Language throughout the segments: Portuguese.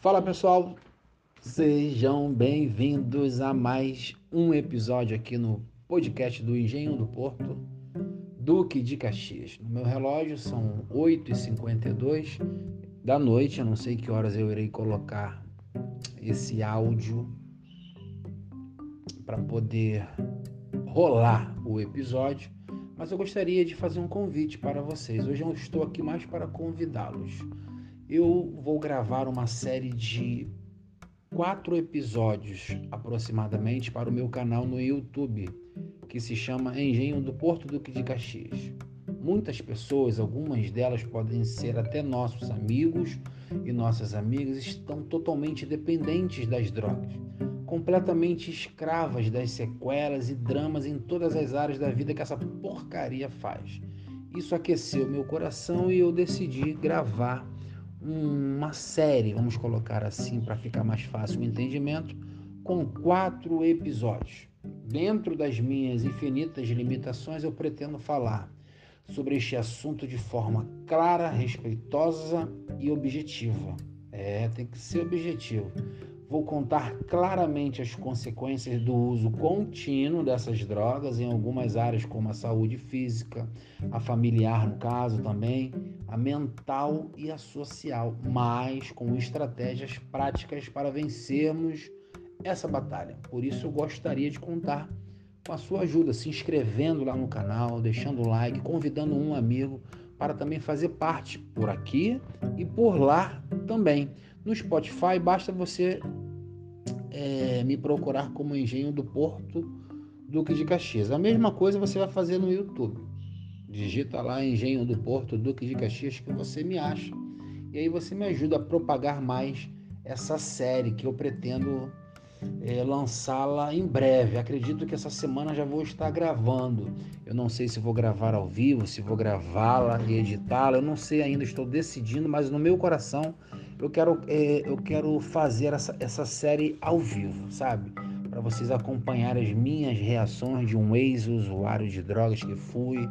Fala pessoal, sejam bem-vindos a mais um episódio aqui no podcast do Engenho do Porto, Duque de Caxias. No meu relógio são 8h52 da noite, eu não sei que horas eu irei colocar esse áudio para poder rolar o episódio, mas eu gostaria de fazer um convite para vocês. Hoje eu estou aqui mais para convidá-los. Eu vou gravar uma série de quatro episódios aproximadamente para o meu canal no YouTube, que se chama Engenho do Porto Duque de Caxias. Muitas pessoas, algumas delas podem ser até nossos amigos e nossas amigas, estão totalmente dependentes das drogas completamente escravas das sequelas e dramas em todas as áreas da vida que essa porcaria faz. Isso aqueceu meu coração e eu decidi gravar uma série, vamos colocar assim para ficar mais fácil o entendimento, com quatro episódios. Dentro das minhas infinitas limitações, eu pretendo falar sobre este assunto de forma clara, respeitosa e objetiva. É, tem que ser objetivo Vou contar claramente as consequências do uso contínuo dessas drogas em algumas áreas, como a saúde física, a familiar, no caso também, a mental e a social, mas com estratégias práticas para vencermos essa batalha. Por isso, eu gostaria de contar com a sua ajuda, se inscrevendo lá no canal, deixando o like, convidando um amigo para também fazer parte por aqui e por lá também. No Spotify, basta você é, me procurar como Engenho do Porto Duque de Caxias. A mesma coisa você vai fazer no YouTube. Digita lá Engenho do Porto Duque de Caxias que você me acha. E aí você me ajuda a propagar mais essa série que eu pretendo é, lançá-la em breve. Acredito que essa semana já vou estar gravando. Eu não sei se vou gravar ao vivo, se vou gravá-la e editá-la. Eu não sei ainda, estou decidindo, mas no meu coração eu quero, é, eu quero fazer essa, essa série ao vivo, sabe? Para vocês acompanharem as minhas reações de um ex-usuário de drogas que fui,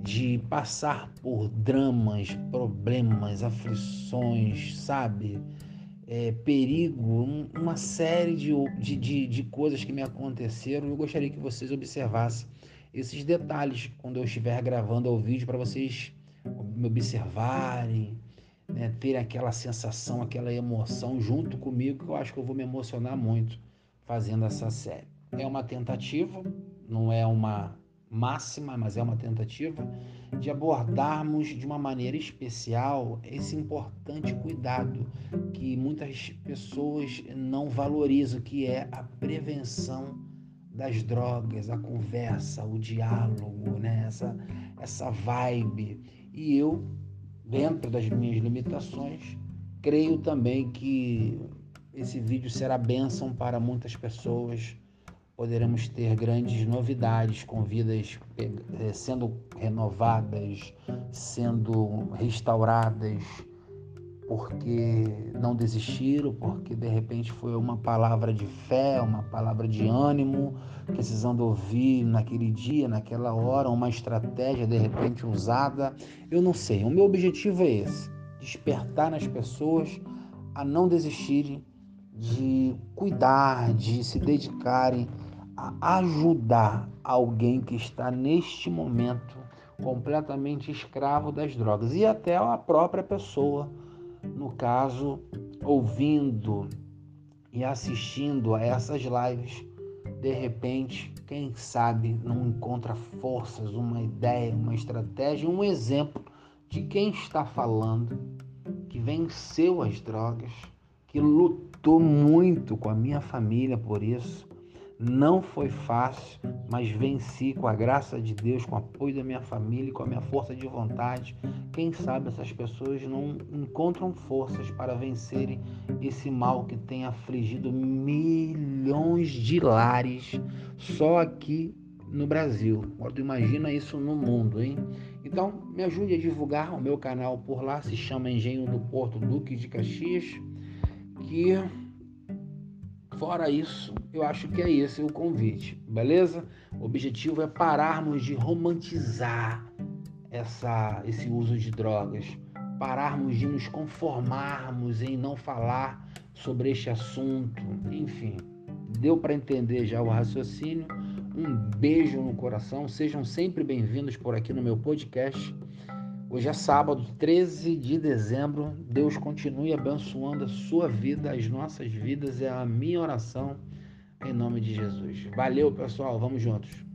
de passar por dramas, problemas, aflições, sabe? É, perigo, um, uma série de, de, de, de coisas que me aconteceram. Eu gostaria que vocês observassem esses detalhes quando eu estiver gravando o vídeo para vocês me observarem, né, ter aquela sensação, aquela emoção junto comigo, que eu acho que eu vou me emocionar muito fazendo essa série. É uma tentativa, não é uma máxima, mas é uma tentativa de abordarmos de uma maneira especial esse importante cuidado que muitas pessoas não valorizam, que é a prevenção das drogas, a conversa, o diálogo, né? essa, essa vibe. E eu dentro das minhas limitações, creio também que esse vídeo será bênção para muitas pessoas. Poderemos ter grandes novidades com vidas eh, sendo renovadas, sendo restauradas, porque não desistiram, porque de repente foi uma palavra de fé, uma palavra de ânimo, precisando ouvir naquele dia, naquela hora, uma estratégia de repente usada. Eu não sei. O meu objetivo é esse: despertar nas pessoas a não desistirem de cuidar, de se dedicarem a ajudar alguém que está neste momento completamente escravo das drogas e até a própria pessoa no caso, ouvindo e assistindo a essas lives, de repente, quem sabe não encontra forças, uma ideia, uma estratégia, um exemplo de quem está falando, que venceu as drogas, que lutou muito com a minha família por isso, não foi fácil, mas venci com a graça de Deus, com o apoio da minha família com a minha força de vontade. Quem sabe essas pessoas não encontram forças para vencerem esse mal que tem afligido milhões de lares só aqui no Brasil. Agora imagina isso no mundo, hein? Então, me ajude a divulgar o meu canal por lá, se chama Engenho do Porto Duque de Caxias, que Fora isso, eu acho que é esse o convite, beleza? O objetivo é pararmos de romantizar essa, esse uso de drogas, pararmos de nos conformarmos em não falar sobre este assunto. Enfim, deu para entender já o raciocínio. Um beijo no coração. Sejam sempre bem-vindos por aqui no meu podcast. Hoje é sábado, 13 de dezembro. Deus continue abençoando a sua vida, as nossas vidas. É a minha oração em nome de Jesus. Valeu, pessoal. Vamos juntos.